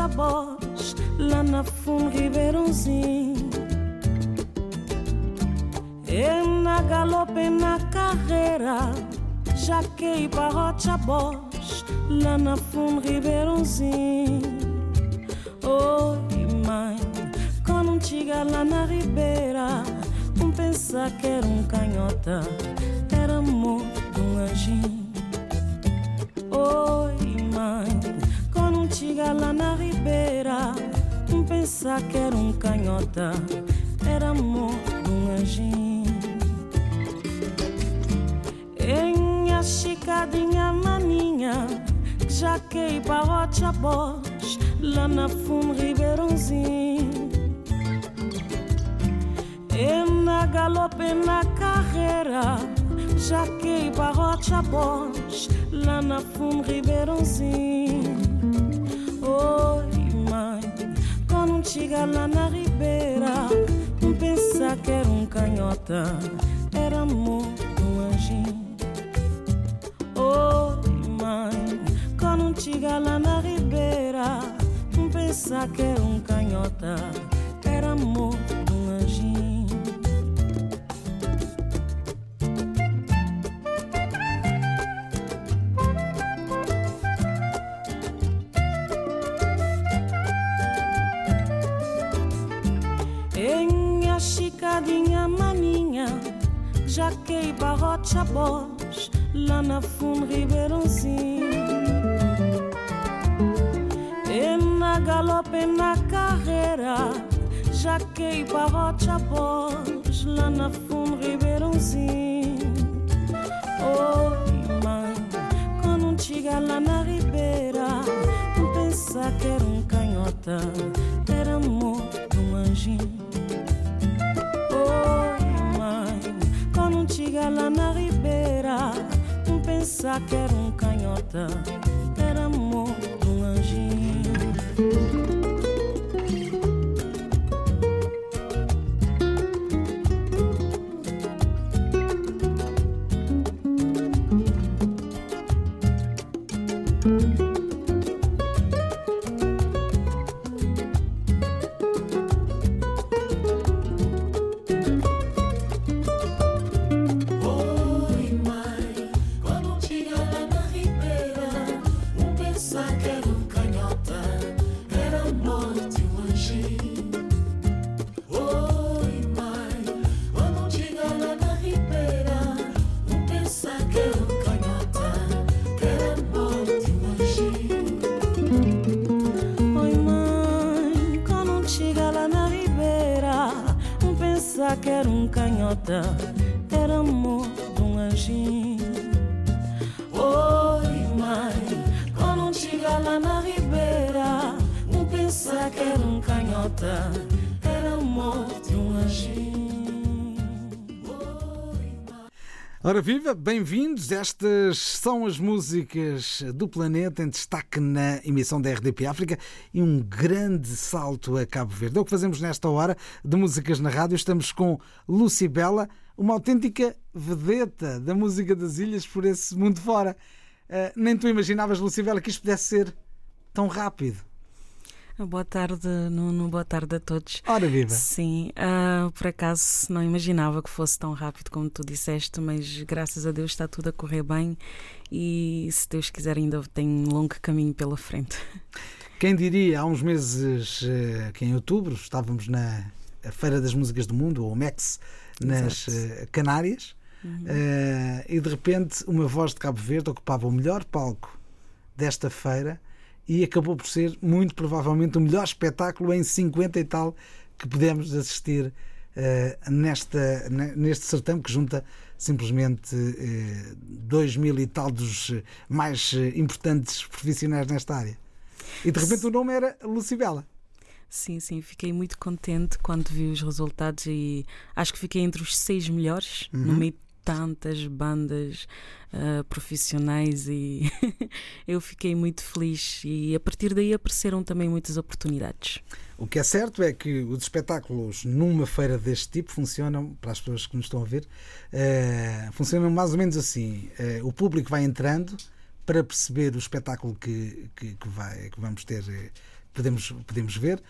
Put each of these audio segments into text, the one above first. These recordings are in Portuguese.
Bosch, lá na fundo Ribeirãozinho. E na galope na carreira, Jaquei para Rocha Bosch, galope na carreira, para Rocha Bosch, lá na fundo Ribeirãozinho. Oi, mãe, quando chega lá na ribeira, não pensa que era um canhota, era amor um anjinho. Oi, mãe, quando chega lá na ribeira, não pensa que era um canhota, era amor de Bosch, lá na fundo Ribeirãozinho. E na galope na carreira, já que barrocha Bosch, lá na fundo Ribeirãozinho. Oi, mãe, quando chega lá na ribeira, não pensa que era um canhota, era amor não pensa que era um canhota, era amor de um anjinho. Ora viva, bem-vindos. Estas são as músicas do planeta em destaque na emissão da RDP África e um grande salto a Cabo Verde. É o que fazemos nesta hora de músicas na rádio. Estamos com Lucibela, uma autêntica vedeta da música das ilhas por esse mundo fora. Eh, nem tu imaginavas, Lucibela, que isto pudesse ser tão rápido. Boa tarde, Nuno. Boa tarde a todos. Ora viva. Sim, ah, por acaso não imaginava que fosse tão rápido como tu disseste, mas graças a Deus está tudo a correr bem e se Deus quiser ainda tem um longo caminho pela frente. Quem diria, há uns meses, eh, que em outubro, estávamos na Feira das Músicas do Mundo, ou MEX, nas Exato. eh, Canárias, eh, e de repente uma voz de Cabo Verde ocupava o melhor palco desta feira e acabou por ser, muito provavelmente, o melhor espetáculo em 50 e tal que pudemos assistir eh, nesta, ne- neste certame que junta simplesmente eh, dois mil e tal dos eh, mais importantes profissionais nesta área. E de repente o nome era Lucibela. Sim, sim, fiquei muito contente quando vi os resultados e acho que fiquei entre os seis melhores no meio de tantas bandas ah, profissionais e eu fiquei muito feliz e a partir daí apareceram também muitas oportunidades. O que é certo é que os espetáculos numa feira deste tipo funcionam, para as pessoas que nos estão a ver, eh, funcionam mais ou menos assim. Eh, o público vai entrando para perceber o espetáculo que, que, que vai, que vamos ter, eh, podemos, podemos ver.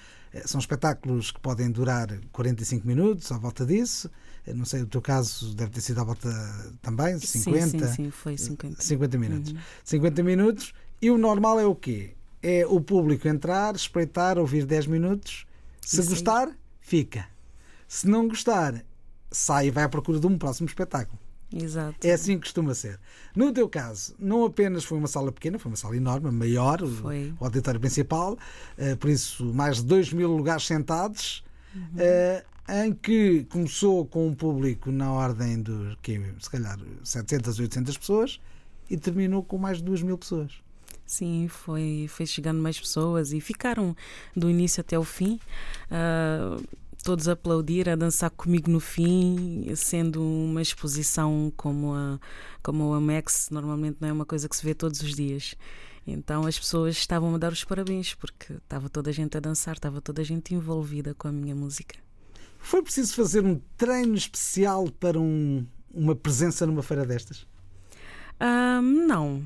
São espetáculos que podem durar 45 minutos, à volta disso. Eh, Não sei, o teu caso deve ter sido à volta também, 50. Sim, sim, sim, foi 50. 50 minutos. 50 minutos. E o normal é o quê? É o público entrar, espreitar, ouvir 10 minutos. Se Isso aí. gostar, fica. Se não gostar, sai e vai à procura de um próximo espetáculo. Exato. É assim que costuma ser. No teu caso, não apenas foi uma sala pequena, foi uma sala enorme, maior, o- Foi. o auditório principal, eh, por isso mais de 2 mil lugares sentados, Uhum. Em que começou com um público na ordem dos, que, se calhar, 700, 800 pessoas e terminou com mais de 2 mil pessoas. Sim, foi, foi chegando mais pessoas e ficaram do início até o fim. ah, todos a aplaudir, a dançar comigo no fim, sendo uma exposição como a, como a Max, normalmente não é uma coisa que se vê todos os dias. Então as pessoas estavam a dar os parabéns porque estava toda a gente a dançar, estava toda a gente envolvida com a minha música. Foi preciso fazer um treino especial para um- uma presença numa feira destas? Ah, não.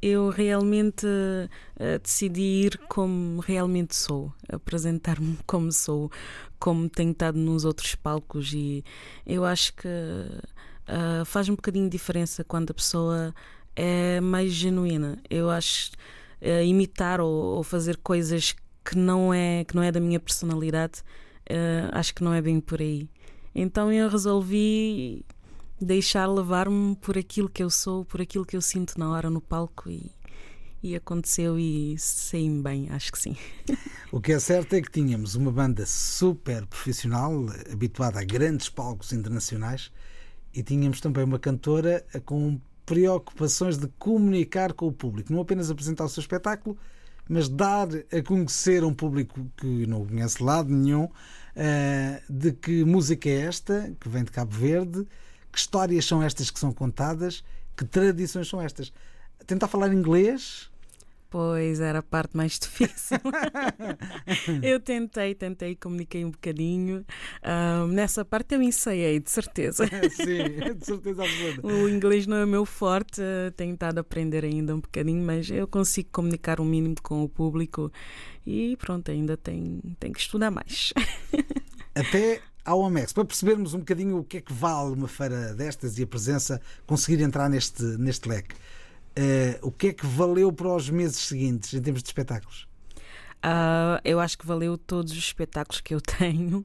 Eu realmente ah, decidi ir como realmente sou, apresentar-me como sou, como tenho estado nos outros palcos e eu acho que ah, faz um bocadinho de diferença quando a pessoa é mais genuína. Eu acho ah, imitar ou, ou fazer coisas que não é que não é da minha personalidade, ah, acho que não é bem por aí. Então eu resolvi deixar levar-me por aquilo que eu sou, por aquilo que eu sinto na hora no palco e, e aconteceu e saí-me bem, acho que sim. O que é certo é que tínhamos uma banda super profissional, habituada a grandes palcos internacionais, e tínhamos também uma cantora com preocupações de comunicar com o público, não apenas apresentar o seu espetáculo, mas dar a conhecer a um público que não conhece lado nenhum eh, de que música é esta, que vem de Cabo Verde, que histórias são estas que são contadas, que tradições são estas. Tentar falar inglês, Pois era a parte mais difícil. eu tentei, tentei, comuniquei um bocadinho. Ah, nessa parte eu ensaiei, de certeza. sim, de certeza absoluta. O inglês não é meu forte, tenho estado a aprender ainda um bocadinho, mas eu consigo comunicar o mínimo com o público e pronto, ainda tenho, tenho que estudar mais. até ao Amex, para percebermos um bocadinho o que é que vale uma feira destas e a presença, conseguir entrar neste, neste leque. Eh, o que é que valeu para os meses seguintes em termos de espetáculos? Ah, eu acho que valeu todos os espetáculos que eu tenho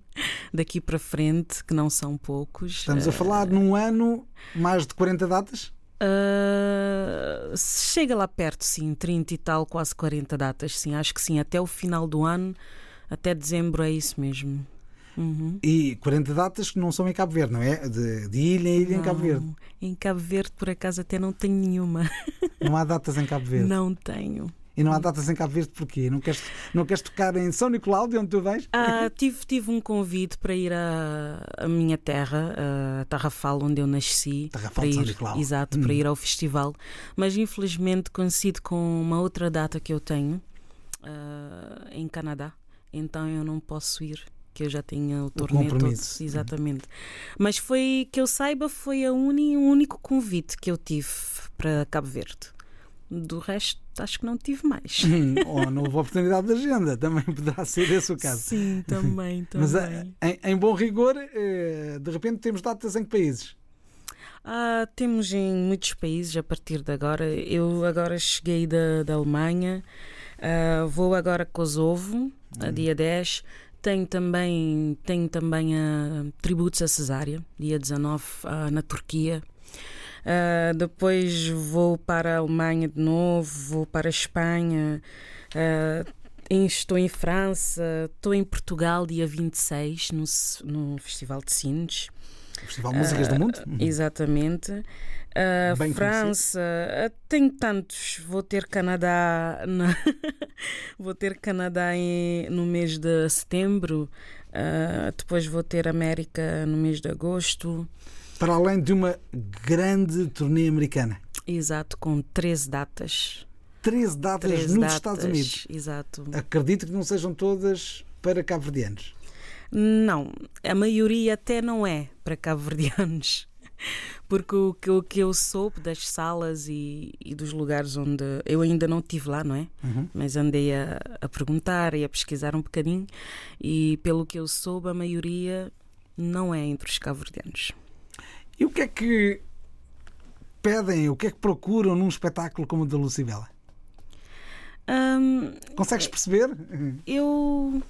daqui para frente, que não são poucos. Estamos a falar num ano mais de 40 datas? Ah, chega lá perto, sim, 30 e tal, quase 40 datas, sim, acho que sim, até o final do ano, até dezembro é isso mesmo. Uhum. E 40 datas que não são em Cabo Verde, não é? De, de ilha em ilha em Cabo Não, Verde. Em Cabo Verde, por acaso, até não tenho nenhuma. Não há datas em Cabo Verde. Não tenho. E não há datas em Cabo Verde porquê? Não queres, não queres tocar em São Nicolau, de onde tu vens? Ah, tive, tive um convite para ir à, minha terra, a Tarrafal, onde eu nasci. Tarrafal de São Nicolau. Exato, Hum. para ir ao festival. Mas infelizmente coincide com uma outra data que eu tenho ah, em Canadá. Então eu não posso ir, que eu já tinha o torneio todo. compromisso. Exatamente. Mas foi, que eu saiba, foi a uni, o único convite que eu tive para Cabo Verde. Do resto, acho que não tive mais. Hum, Ou não houve oportunidade de agenda, também poderá ser esse o caso. Sim, também, também. Mas eh, em, em bom rigor, eh, de repente temos datas em que países? Ah, temos em muitos países a partir de agora. Eu agora cheguei da, da Alemanha, ah, vou agora a Kosovo, a dia 10. Tenho também, tenho também a tributos a Cesária, dia 19, ah, na Turquia. Ah, depois vou para a Alemanha de novo, vou para a Espanha, estou em França, estou em Portugal dia 26, no, no Festival de Sines. O Festival de Músicas do Mundo? Exatamente. Bem França, ah, tenho tantos. Vou ter Canadá, na- vou ter Canadá em- no mês de setembro. ah, depois vou ter América no mês de agosto. Para além de uma grande turnê americana. Exato, com 13 datas. 13 datas 13 nos datas, Estados Unidos. Exato. Acredito que não sejam todas para cabo-verdianos. Não, a maioria até não é para cabo-verdianos. Porque o que, o que eu soube das salas e, e dos lugares onde. Eu ainda não estive lá, não é? Uhum. Mas andei a, a perguntar e a pesquisar um bocadinho. E pelo que eu soube, a maioria não é entre os cabo-verdianos. E o que é que pedem, o que é que procuram num espetáculo como o da Lucibela? Hum, Consegues perceber? eu,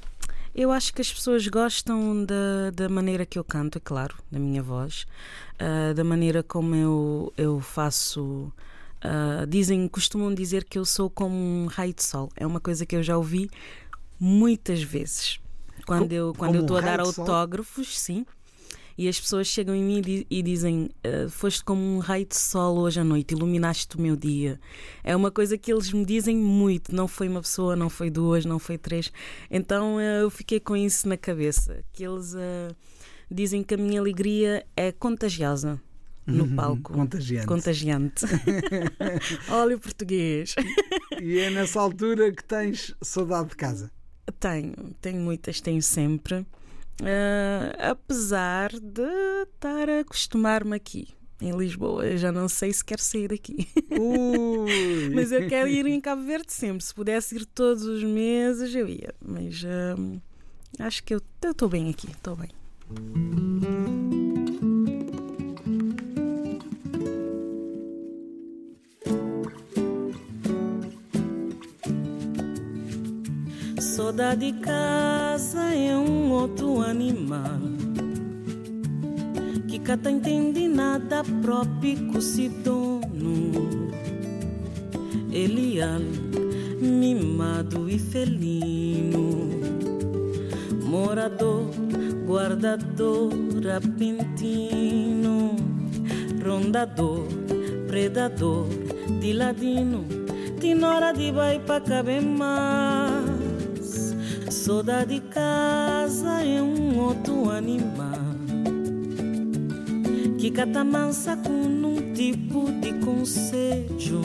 eu acho que as pessoas gostam da, da maneira que eu canto, é claro, da minha voz, ah, da maneira como eu, eu faço. ah, dizem, costumam dizer que eu sou como um raio de sol. É uma coisa que eu já ouvi muitas vezes. Quando eu quando eu estou um a dar autógrafos, sim. E as pessoas chegam em mim e di- e dizem: "Ah, Foste como um raio de sol hoje à noite, iluminaste o meu dia. É uma coisa que eles me dizem muito. Não foi uma pessoa, não foi duas, não foi três. Então ah, eu fiquei com isso na cabeça. Que eles ah, dizem que a minha alegria é contagiosa no palco. Uhum. Contagiante. Contagiante. Olha o português. E é nessa altura que tens saudade de casa. Tenho, tenho muitas, tenho sempre. Ah, apesar de estar a acostumar-me aqui em Lisboa, eu já não sei se quero sair daqui. Ui. Mas eu quero ir em Cabo Verde sempre. Se pudesse ir todos os meses, eu ia. Mas ah, acho que eu estou bem aqui, estou bem. Saudade de casa é um outro animal que cata entende nada próprio se dono. Elial, mimado e felino, morador, guardador, apentino, rondador, predador, de ladino, tem hora de vai pra caber mais. Saudade de casa é um outro animal que cata mansa com um tipo de conselho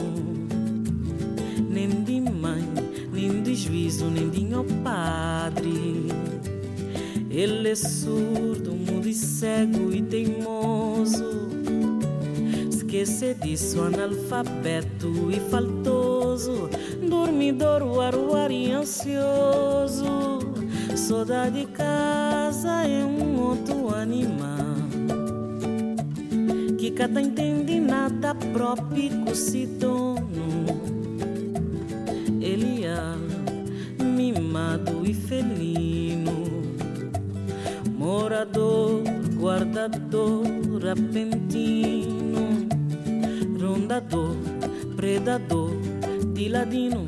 nem de mãe, nem de juízo, nem de meu padre. Ele é surdo, mudo e cego e teimoso. Esquece disso, analfabeto e faltoso. Dormidor, uaruar e ansioso. Saudade de casa é um outro animal que cada entende nada próprio se dono. Ele é mimado e felino, morador, guardador, apentino, rondador, predador, ladino,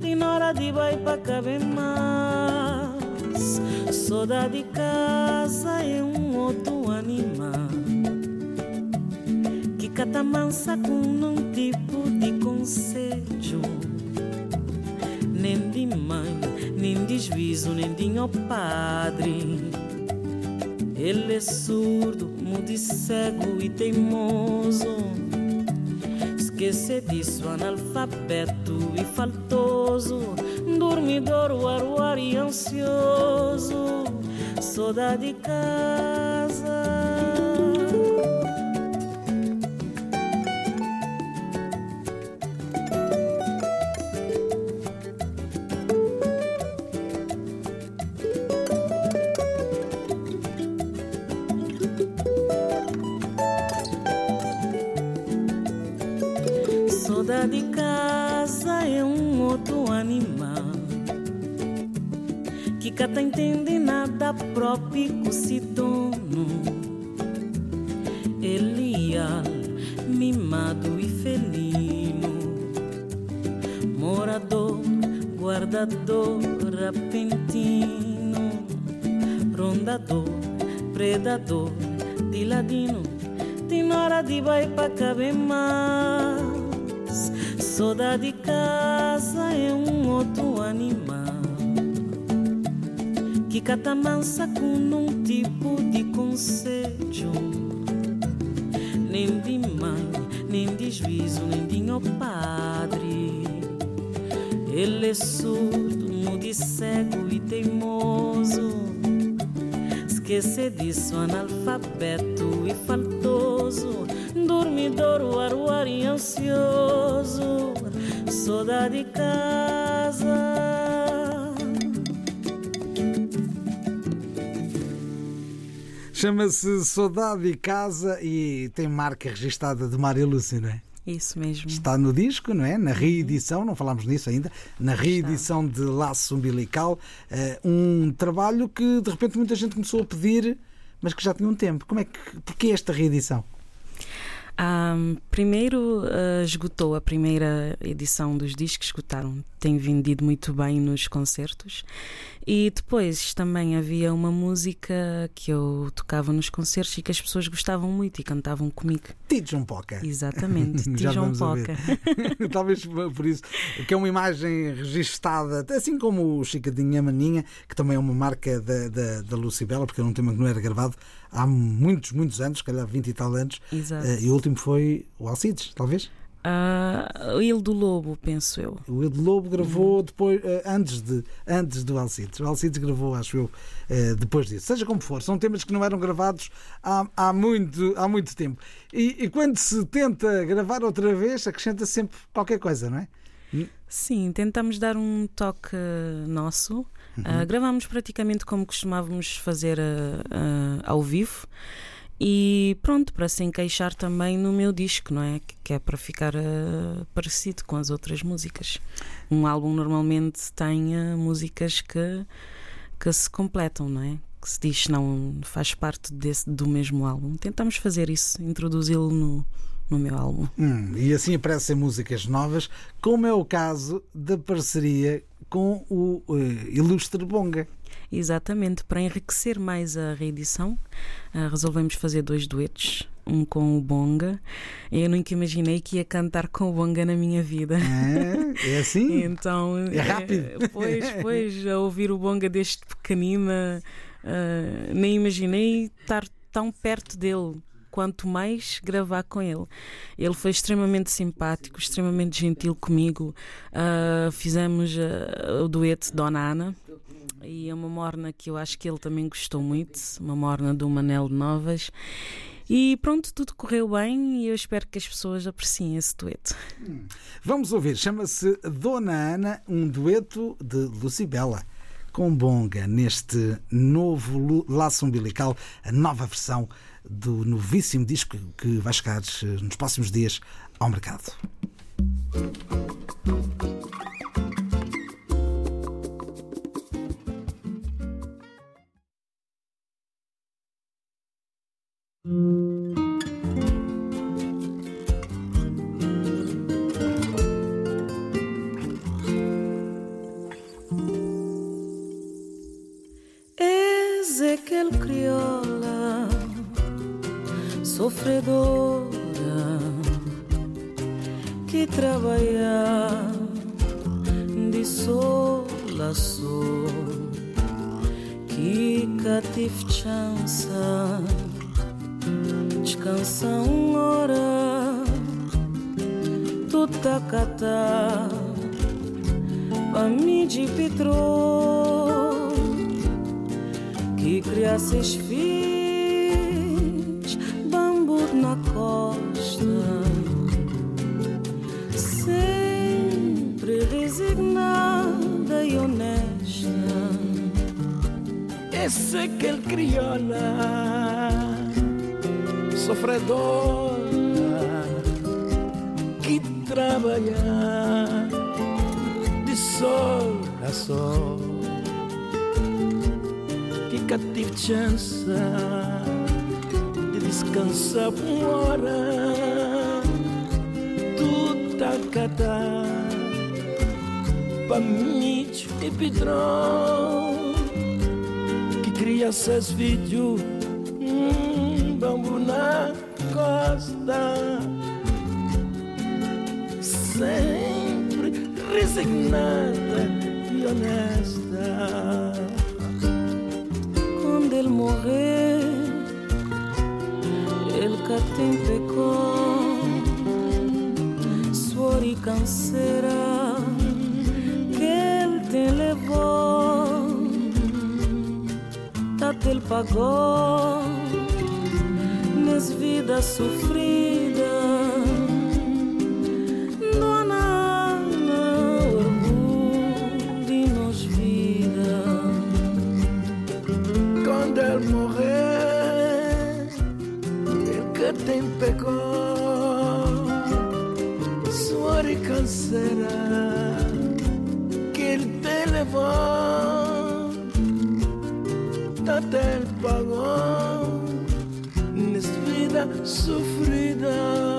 tem hora de vai pra caber mais. Saudade de casa é um outro animal que cata mansa com um tipo de conselho nem de mãe, nem de juízo, nem de meu padre. Ele é surdo, mudo e cego e teimoso. Esquece disso, analfabeto e faltoso. Dormidor, uaruar e ansioso. Saudade de casa. Cata entende nada próprio se dono. Elial, mimado e felino, morador, guardador, apentino, rondador, predador, de ladino, tem hora de vai pra caber mais. Saudade de casa é um outro que cata mansa com um tipo de conselho. Nem de mãe, nem de juízo, nem de meu padre. Ele é surdo, mudo e cego e teimoso. Esquece disso, analfabeto e faltoso. dormidor, o aruar e ansioso, saudade de casa. Chama-se Saudade e Casa e tem marca registada de Maria Lúcia, não é? Isso mesmo. Está no disco, não é? Na reedição, não falámos nisso ainda, na reedição de Laço Umbilical, eh, um trabalho que de repente muita gente começou a pedir, mas que já tinha um tempo. Como é que, porquê esta reedição? Um, primeiro uh, esgotou a primeira edição dos discos, esgotaram, tem vendido muito bem nos concertos. E depois também havia uma música que eu tocava nos concertos e que as pessoas gostavam muito e cantavam comigo. Tijon Poca. Exatamente, ver. Poca. Talvez por isso, que é uma imagem registada, assim como o Chicadinha Maninha, que também é uma marca da, da, da Lucibela, porque era um tema que não era gravado há muitos, muitos anos, se calhar 20 e tal anos. Exato. Eh, e o último foi o Alcides, talvez. Uh, Il do Lobo, penso eu. O Edo Lobo gravou Uhum. depois, eh, antes, de, antes do Alcides. O Alcides gravou, acho eu, eh, depois disso. Seja como for, são temas que não eram gravados há, há, muito, há muito tempo. E, e quando se tenta gravar outra vez, acrescenta sempre qualquer coisa, não é? Sim, tentamos dar um toque nosso. Ah, gravamos praticamente como costumávamos fazer ah, ao vivo. E pronto, para se encaixar também no meu disco, não é? Que- Que é para ficar parecido com as outras músicas. Um álbum normalmente tem músicas que, que se completam, não é? Que se diz não faz parte desse, do mesmo álbum. Tentamos fazer isso, introduzi-lo no, no meu álbum. Hum, e assim aparecem músicas novas, como é o caso da parceria com o eh, Ilustre Bonga. Exatamente, para enriquecer mais a reedição, ah, resolvemos fazer dois duetos, um com o Bonga. Eu nunca imaginei que ia cantar com o Bonga na minha vida. É, é assim? Então, É rápido. eh, Pois, pois, a ouvir o Bonga desde pequenina, ah, nem imaginei estar tão perto dele. Quanto mais gravar com ele. Ele foi extremamente simpático, extremamente gentil comigo. Ah, fizemos ah, o dueto Dona Ana e é uma morna que eu acho que ele também gostou muito, uma morna do Manel de Novas. E pronto, tudo correu bem e eu espero que as pessoas apreciem esse dueto. Vamos ouvir, chama-se Dona Ana, um dueto de Lucibela com Bonga neste novo laço umbilical, a nova versão do novíssimo disco que vai chegar eh, nos próximos dias ao mercado. Seus filhos, bambu na costa, sempre resignada e honesta. Esse é aquele crioula sofredora que trabalha de sol a sol que cative chance de descansar uma hora. Tu catá pra mim e pedrão que cria seus filhos hum, bambu na costa. Sempre resignada e honesta tem pecou, suor e canseira que ele tem levou, tá ele pagou, nessa vida sofrida. Pecado, suor e canseira, que ele te levou, até ele pagou, nessa vida sofrida.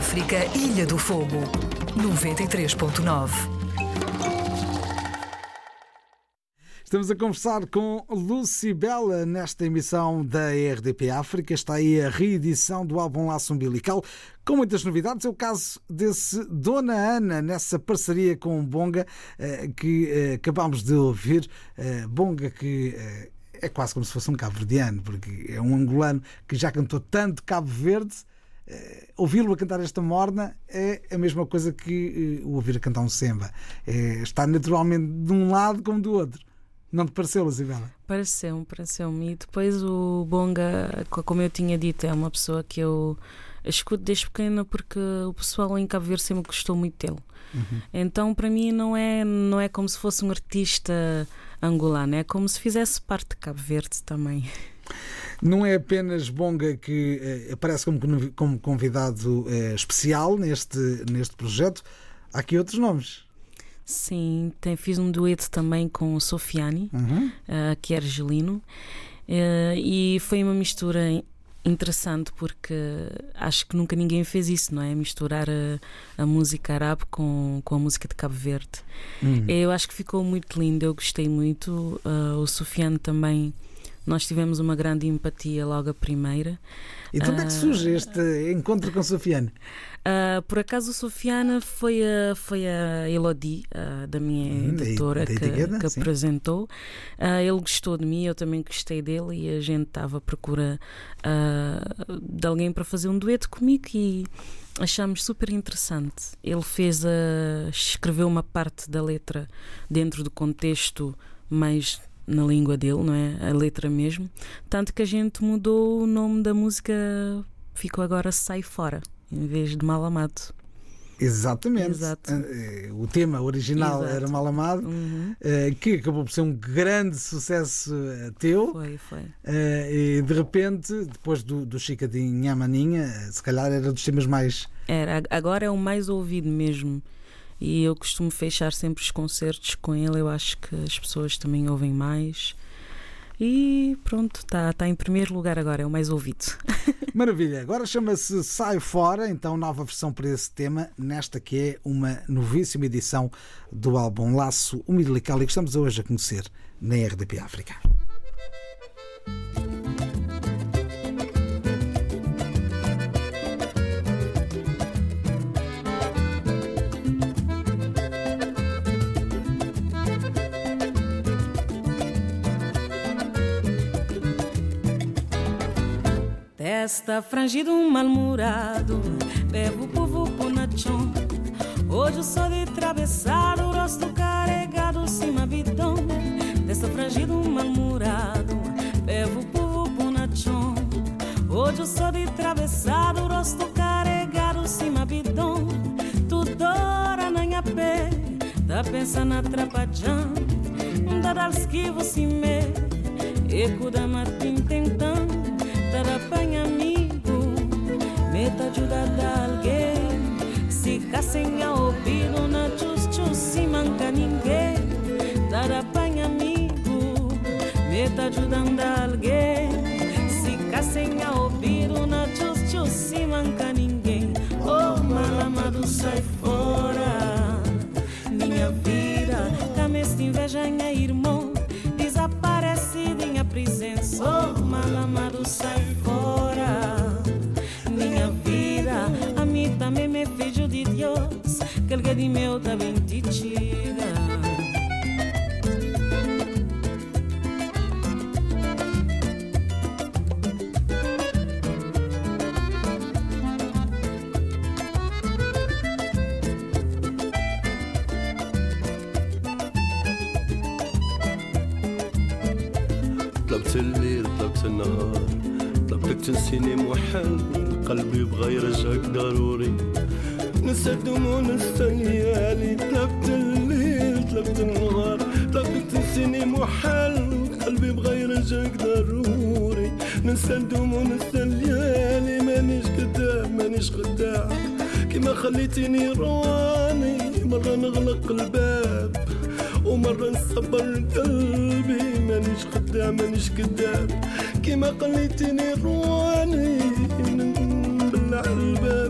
África Ilha do Fogo 93.9 Estamos a conversar com Lucy Bela nesta emissão da RDP África. Está aí a reedição do álbum Laço Umbilical, com muitas novidades. É o caso desse Dona Ana, nessa parceria com Bonga, eh, que eh, acabámos de ouvir. Eh, Bonga que é quase como se fosse um cabo-verdiano, porque é um angolano que já cantou tanto Cabo Verde. Eh, ouvi-lo a cantar esta morna é a mesma coisa que eh, o ouvir a cantar um semba. É, está naturalmente de um lado como do outro. Não te pareceu, Luzibela? Pareceu-me, pareceu-me. E depois o Bonga, co- como eu tinha dito, é uma pessoa que eu escuto desde pequena porque o pessoal em Cabo Verde sempre gostou muito dele. Então, para mim, não é, não é como se fosse um artista angolano, é como se fizesse parte de Cabo Verde também. Não é apenas Bonga que eh, aparece como, como convidado eh, especial neste, neste projeto, há aqui outros nomes. Sim, tem, fiz um dueto também com o Sofiani, Uhum. eh, que é argelino, eh, e foi uma mistura interessante porque acho que nunca ninguém fez isso, não é? Misturar a, a música árabe com, com a música de Cabo Verde. Hum. Eu acho que ficou muito lindo, eu gostei muito. eh, o Sofiano também, nós tivemos uma grande empatia logo a primeira. E de onde é que Ah. surge este encontro com Sofiane? Ah, por acaso, Sofiana foi a, foi a Elodie, ah, da minha Hum, editora, da que, etiqueta, que apresentou. Ah, ele gostou de mim, eu também gostei dele e a gente estava à procura de alguém para fazer um dueto comigo e achamos super interessante. Ele fez a, escreveu uma parte da letra dentro do contexto mais na língua dele, não é? A letra mesmo. Tanto que a gente mudou o nome da música, ficou agora Sai Fora, em vez de Mal Amado. Exatamente. Exato. Eh, O tema original Exato. era Mal Amado, Uhum. eh, que acabou por ser um grande sucesso eh, teu. Foi, foi. E de repente, depois do, do Chica de Nhamaninha, se calhar era dos temas mais. Era, ag- agora é o mais ouvido mesmo. E eu costumo fechar sempre os concertos com ele. Eu acho que as pessoas também ouvem mais. E pronto, está tá em primeiro lugar agora, é o mais ouvido. Maravilha. Agora chama-se Sai Fora, então nova versão para esse tema, nesta que é uma novíssima edição do álbum Laço Umbilical e que estamos hoje a conhecer na RDP África. Esta frangido um mal-humorado, bebo povo ponachão. Hoje sou de travessado, rosto carregado, cima bidão. Desta frangido um mal-humorado, bebo povo ponachão. Hoje sou de travessado, rosto carregado, cima bidão. Tudo hora na minha pé, tá pensando atrapalhando. Da dar esquivo, se me, eco da matin tentando apanha amigo, meta ajuda de alguém. Se sem a ouvido na chus, se manca ninguém. Dar apanha amigo, meta ajudando alguém. Se sem a ouvido na chus, se manca ninguém. Oh, mal amado, sai fora. Minha vida, cama esta inveja, minha irmão. Desaparecido em a presença. Oh, mal amado, sai também que el de meu também te. طلبت الليل طلبت النهار طلبتك تنسيني موحل قلبي بغى يرجعك ضروري الدموع ونسى الليالي طلبت الليل طلبت النهار طلبتك تنسيني محل قلبي بغى يرجعك ضروري. نسى الدموع ونسى الليالي مانيش قدام مانيش خداع كيما خليتيني رواني مرة نغلق الباب. ومرة نصبر قلبي مانيش خدام مانيش كداب كيما خليتيني رواني نبلع الباب.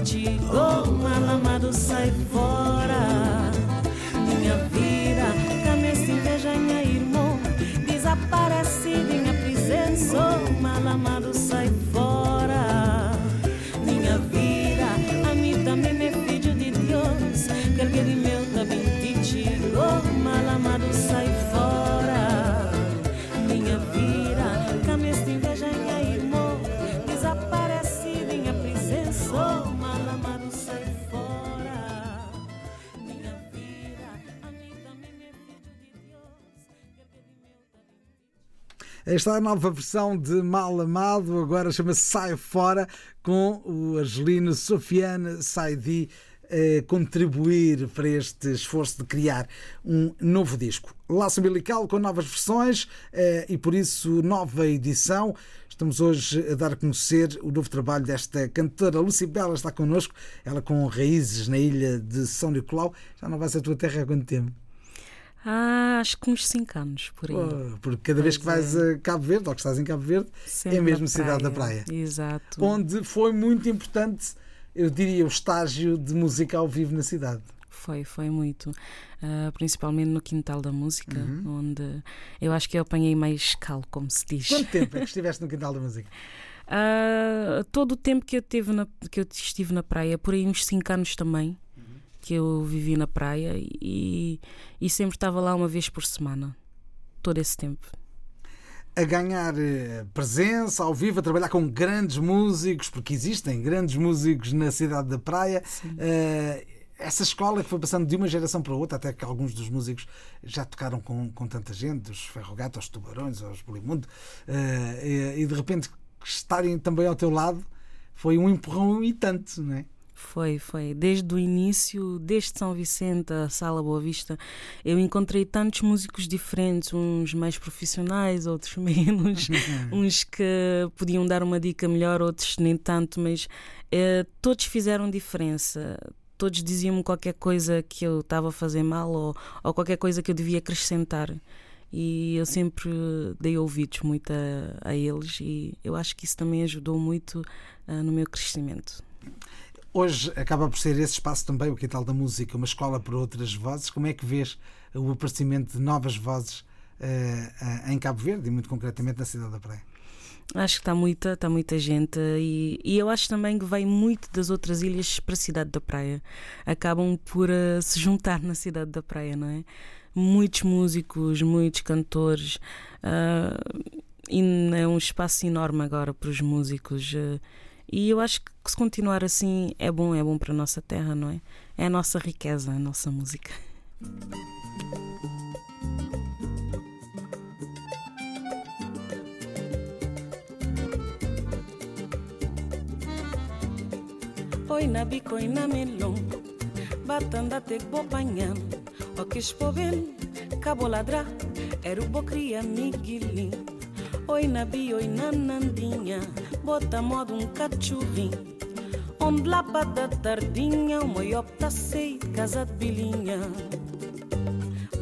digo. Oh, mal amado, sai Esta é a nova versão de Mal Amado, agora chama-se Sai Fora, com o argelino Sofiane Saidi a contribuir para este esforço de criar um novo disco. Laço Umbilical com novas versões eh, e por isso nova edição. Estamos hoje a dar a conhecer o novo trabalho desta cantora. Lucy Bela está connosco, ela com raízes na ilha de São Nicolau. Já não vai ser a tua terra há quanto tempo? Ah, acho que uns 5 anos por aí. Oh, porque cada vez que vais a Cabo Verde, ou que estás em Cabo Verde, Sempre é mesmo cidade da praia. Exato. Onde foi muito importante, eu diria, o estágio de música ao vivo na cidade. Foi, foi muito. Ah, principalmente no Quintal da Música, Uhum. onde eu acho que eu apanhei mais calo, como se diz. Quanto tempo é que estiveste no Quintal da Música? Ah, todo o tempo que eu, teve na- que eu estive na praia, por aí uns 5 anos também, que eu vivi na praia e, e sempre estava lá uma vez por semana. Todo esse tempo. A ganhar eh, presença ao vivo, a trabalhar com grandes músicos, porque existem grandes músicos na cidade da praia. Eh, essa escola que foi passando de uma geração para outra, até que alguns dos músicos já tocaram com, com tanta gente, os Ferrogato, aos Tubarões, aos Bolimundo, eh, e, e de repente estarem também ao teu lado foi um empurrão e tanto, não é? Foi, foi. Desde o início, desde São Vicente, a Sala Boa Vista, eu encontrei tantos músicos diferentes, uns mais profissionais, outros menos, uns que podiam dar uma dica melhor, outros nem tanto, mas eh, todos fizeram diferença. Todos diziam-me qualquer coisa que eu estava a fazer mal ou, ou qualquer coisa que eu devia acrescentar. e eu sempre dei ouvidos muito a, a eles e eu acho que isso também ajudou muito uh, no meu crescimento. Hoje acaba por ser esse espaço também, o Quintal da Música, uma escola para outras vozes. Como é que vês o aparecimento de novas vozes uh, em Cabo Verde e, muito concretamente, na cidade da Praia? Acho que está muita, está muita gente e, e, eu acho também que vem muito das outras ilhas para a cidade da praia. Acabam por uh, se juntar na cidade da praia, não é? Muitos músicos, muitos cantores. Uh, e é um espaço enorme agora para os músicos. Uh, e eu acho que se continuar assim é bom, é bom para a nossa terra, não é? É a nossa riqueza, a nossa música. Oi na bico e na melon Batanda te bopanham O que espobel Cabo ladra Era o bocria miguilin Oi na bi, oi na nandinha Bota modo um cachorrinho Onde lá da tardinha O opta sei casa de bilinha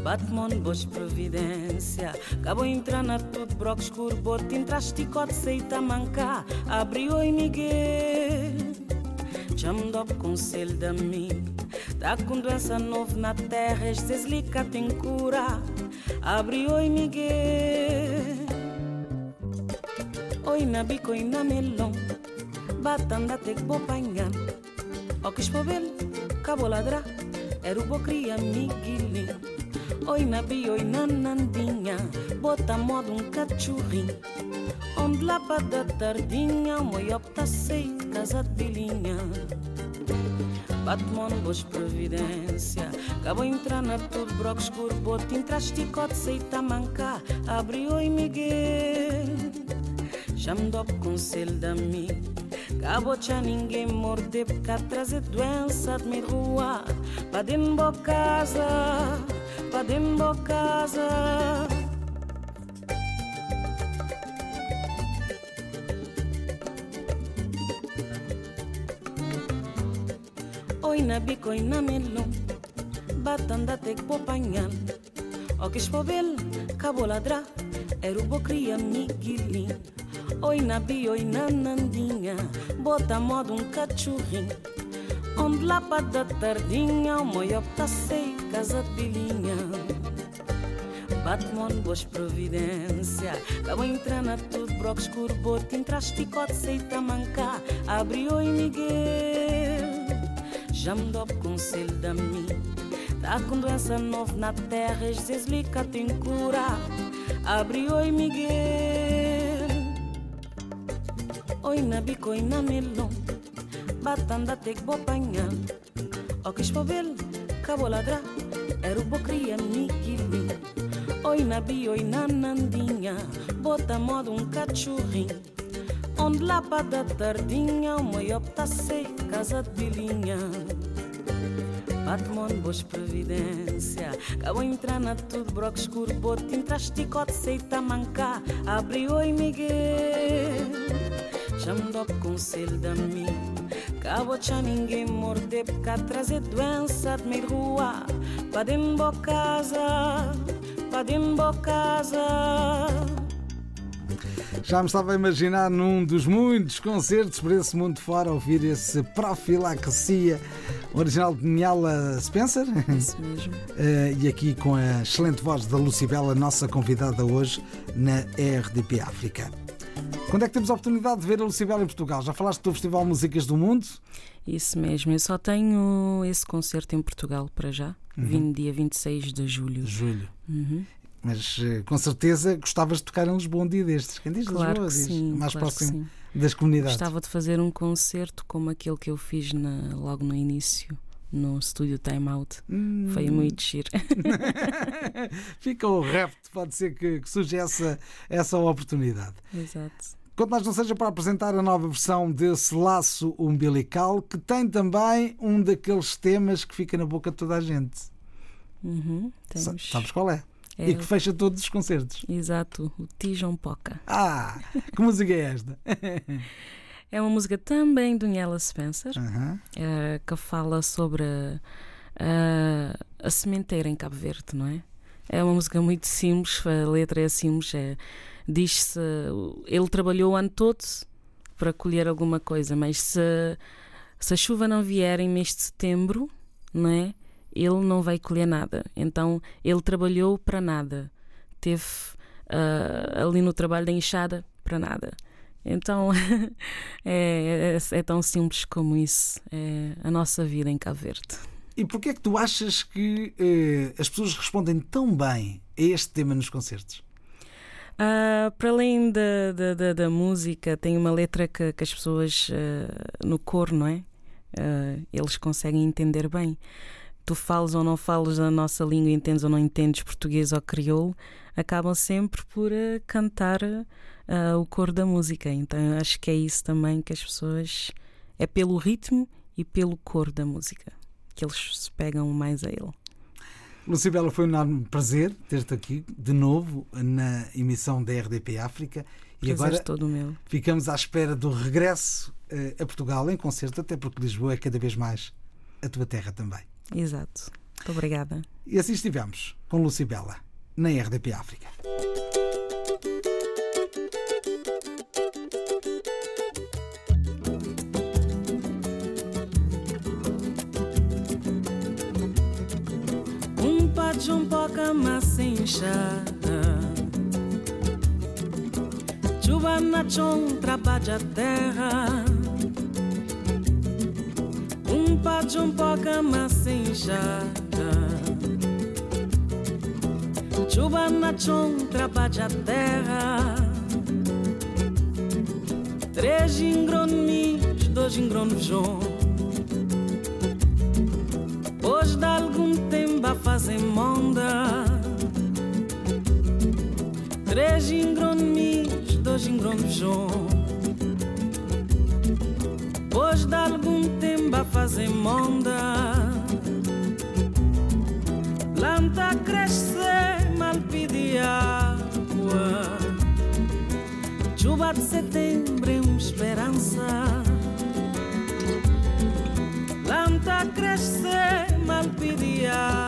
Batman, boas providência. Acabou entrar na tudo broco escuro Bote entraste cote sei tamanca Abriu e Miguel. Chama o conselho da mim Tá com doença nova na terra Estes lica tem cura. Abre oi Miguel Oi na bico e na melão Batanda te que vou panhar O que espobel Cabo ladra Era o bo cria na bi, oi na nandinha Bota modo um cachorrinho Onde lá para da tardinha O opta sei casa de bilinha Batman, boas providência Acabou entrar na tudo broco escuro Bote entraste cote sei tamanca Abriu e Miguel Chame do conselho da mim Acabou já ninguém morder Porque trazer doença de minha rua. Pra dentro casa Pra dentro casa. Oi na bico e na melão Batanda te que vou panhar O que espobel, cabo ladra Era o bo cria miguelin Oi na bi, oi na nandinha Bota modo um cachorrinho. Onde lá para da tardinha O moio tá sei casa bilinha Batman, boas providência Acabou entrar na tudo broco escuro Bote entraste cote sei tamanca Abriu e Miguel. Já me dou conselho da mim. Tá com doença nova na terra Zezlica tem cura. Abre oi Miguel Oi na bico oi na melão Batanda te que vou panhar O que espobel Cabo ladra Era o bocria Miguelinho Oi na bi oi na nandinha Bota modo um cachorrinho Onde lá para da tardinha O maior tá casa de bilinha Batman, boas providência Acabou entrar na tudo broco escuro Bote entraste cote sei tamanca Abriu e Miguel Chame do conselho da mim Acabou já ninguém morder Porque trazer doença de meio rua Pra dentro casa Pra dentro casa já me estava a imaginar num dos muitos concertos por esse mundo fora ouvir esse Profilaxia original de Niala Spencer. Isso mesmo. Uh, e aqui com a excelente voz da Lucibela, nossa convidada hoje na RDP África. Quando é que temos a oportunidade de ver a Lucibela em Portugal? Já falaste do Festival Músicas do Mundo? Isso mesmo, eu só tenho esse concerto em Portugal para já, uhum. vindo dia 26 de julho. Julho. Uhum. Mas eh, com certeza gostavas de tocar em Lisboa um dia destes. Quem diz claro Lisboa? Que diz, sim, mais claro próximo das comunidades. Gostava de fazer um concerto como aquele que eu fiz na, logo no início. No estúdio Time Out. Hum. Foi muito giro. Fica o repto, pode ser que, que surja essa, essa oportunidade. Exato. Quanto mais não seja para apresentar a nova versão desse laço umbilical, que tem também um daqueles temas que fica na boca de toda a gente. Uhum, temos. Sabes qual é? É E que fecha todos os concertos. Exato, o Tijon Poca. Ah, que música é esta? É uma música também do Niela Spencer, Aham. eh, que fala sobre a, a, a sementeira em Cabo Verde, não é? É uma música muito simples, a letra é simples. É, Diz-se. Ele trabalhou o ano todo para colher alguma coisa, mas se, se a chuva não vier em mês de setembro, não é? Ele não vai colher nada. Então ele trabalhou para nada. Teve uh, ali no trabalho da enxada para nada. Então é, é, é, tão simples como isso. É a nossa vida em Cabo Verde. E porquê é que tu achas que eh, as pessoas respondem tão bem a este tema nos concertos? Uh, para além da, da, da, da, música, tem uma letra que, que as pessoas uh, no coro, não é? Uh, eles conseguem entender bem. Tu falas ou não falas a nossa língua, entendes ou não entendes português ou crioulo, acabam sempre por cantar o coro da música. Então acho que é isso também que as pessoas. É pelo ritmo e pelo coro da música que eles se pegam mais a ele. Lucibela, foi um enorme prazer ter-te aqui de novo na emissão da RDP África. E agora todo meu. ficamos à espera do regresso uh, a Portugal em concerto, até porque Lisboa é cada vez mais a tua terra também. Exato. Muito obrigada. E assim estivemos com Lucibela na RDP África. De um pouca massa inchada Chuva na chão trabalha a terra. Um pá de um pouca massa inchada Chuva na chão trabalha a terra. Três ingronis, dois ingronos tempo a fazer monda Três ingronis, dois ingronos Hoje dá algum tempo a fazer monda. Planta crescer, mal pedir água. Chuva de setembro é uma esperança. Planta crescer, mal pedir água.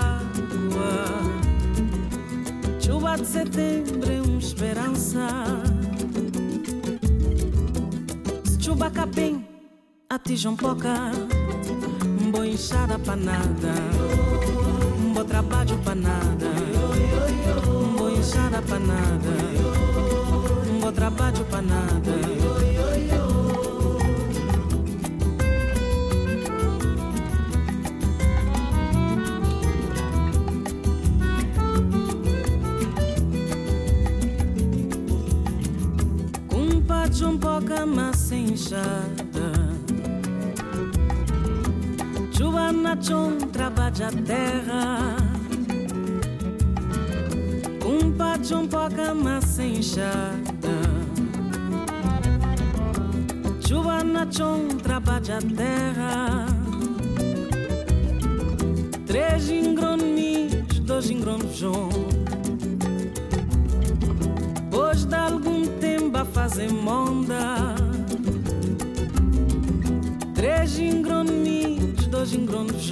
Chuva de setembro é uma esperança. Se chuva capim, atijam pouca. Um bom enxada para nada. Bom trabalho para nada. Bom enxada para nada. Bom trabalho para nada. Um pouca massa inchada Chuva na chão trabalha a terra. Um pacho um pouca massa inchada Chuva na chão trabalha a terra. Três ingronis, dois ingronos Hoje dá algum tempo a fazer monda. Três ingronis, dois ingronos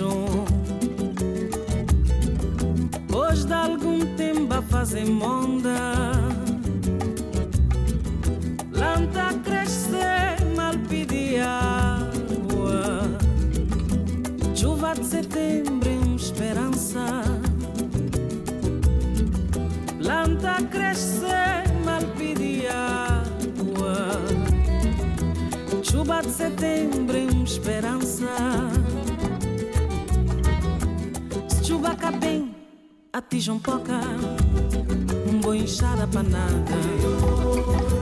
Hoje dá algum tempo a fazer monda. Planta crescer, mal pedir água. Chuva de setembro uma esperança. Planta crescer Uma esperança. Se chuva cá bem, atijam pouca. Um bom enxada para nada.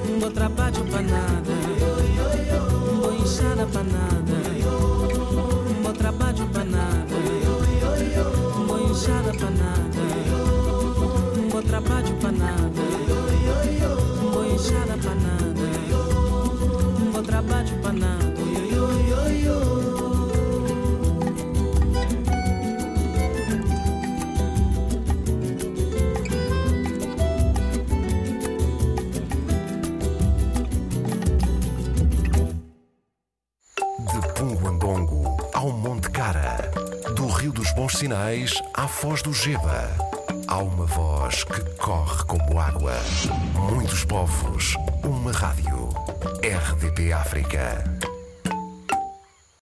Um bom trabalho para nada. Um bom enxada para nada. Bons Sinais à Foz do Geba Há uma voz que corre como água. Muitos povos, uma rádio. RDP África.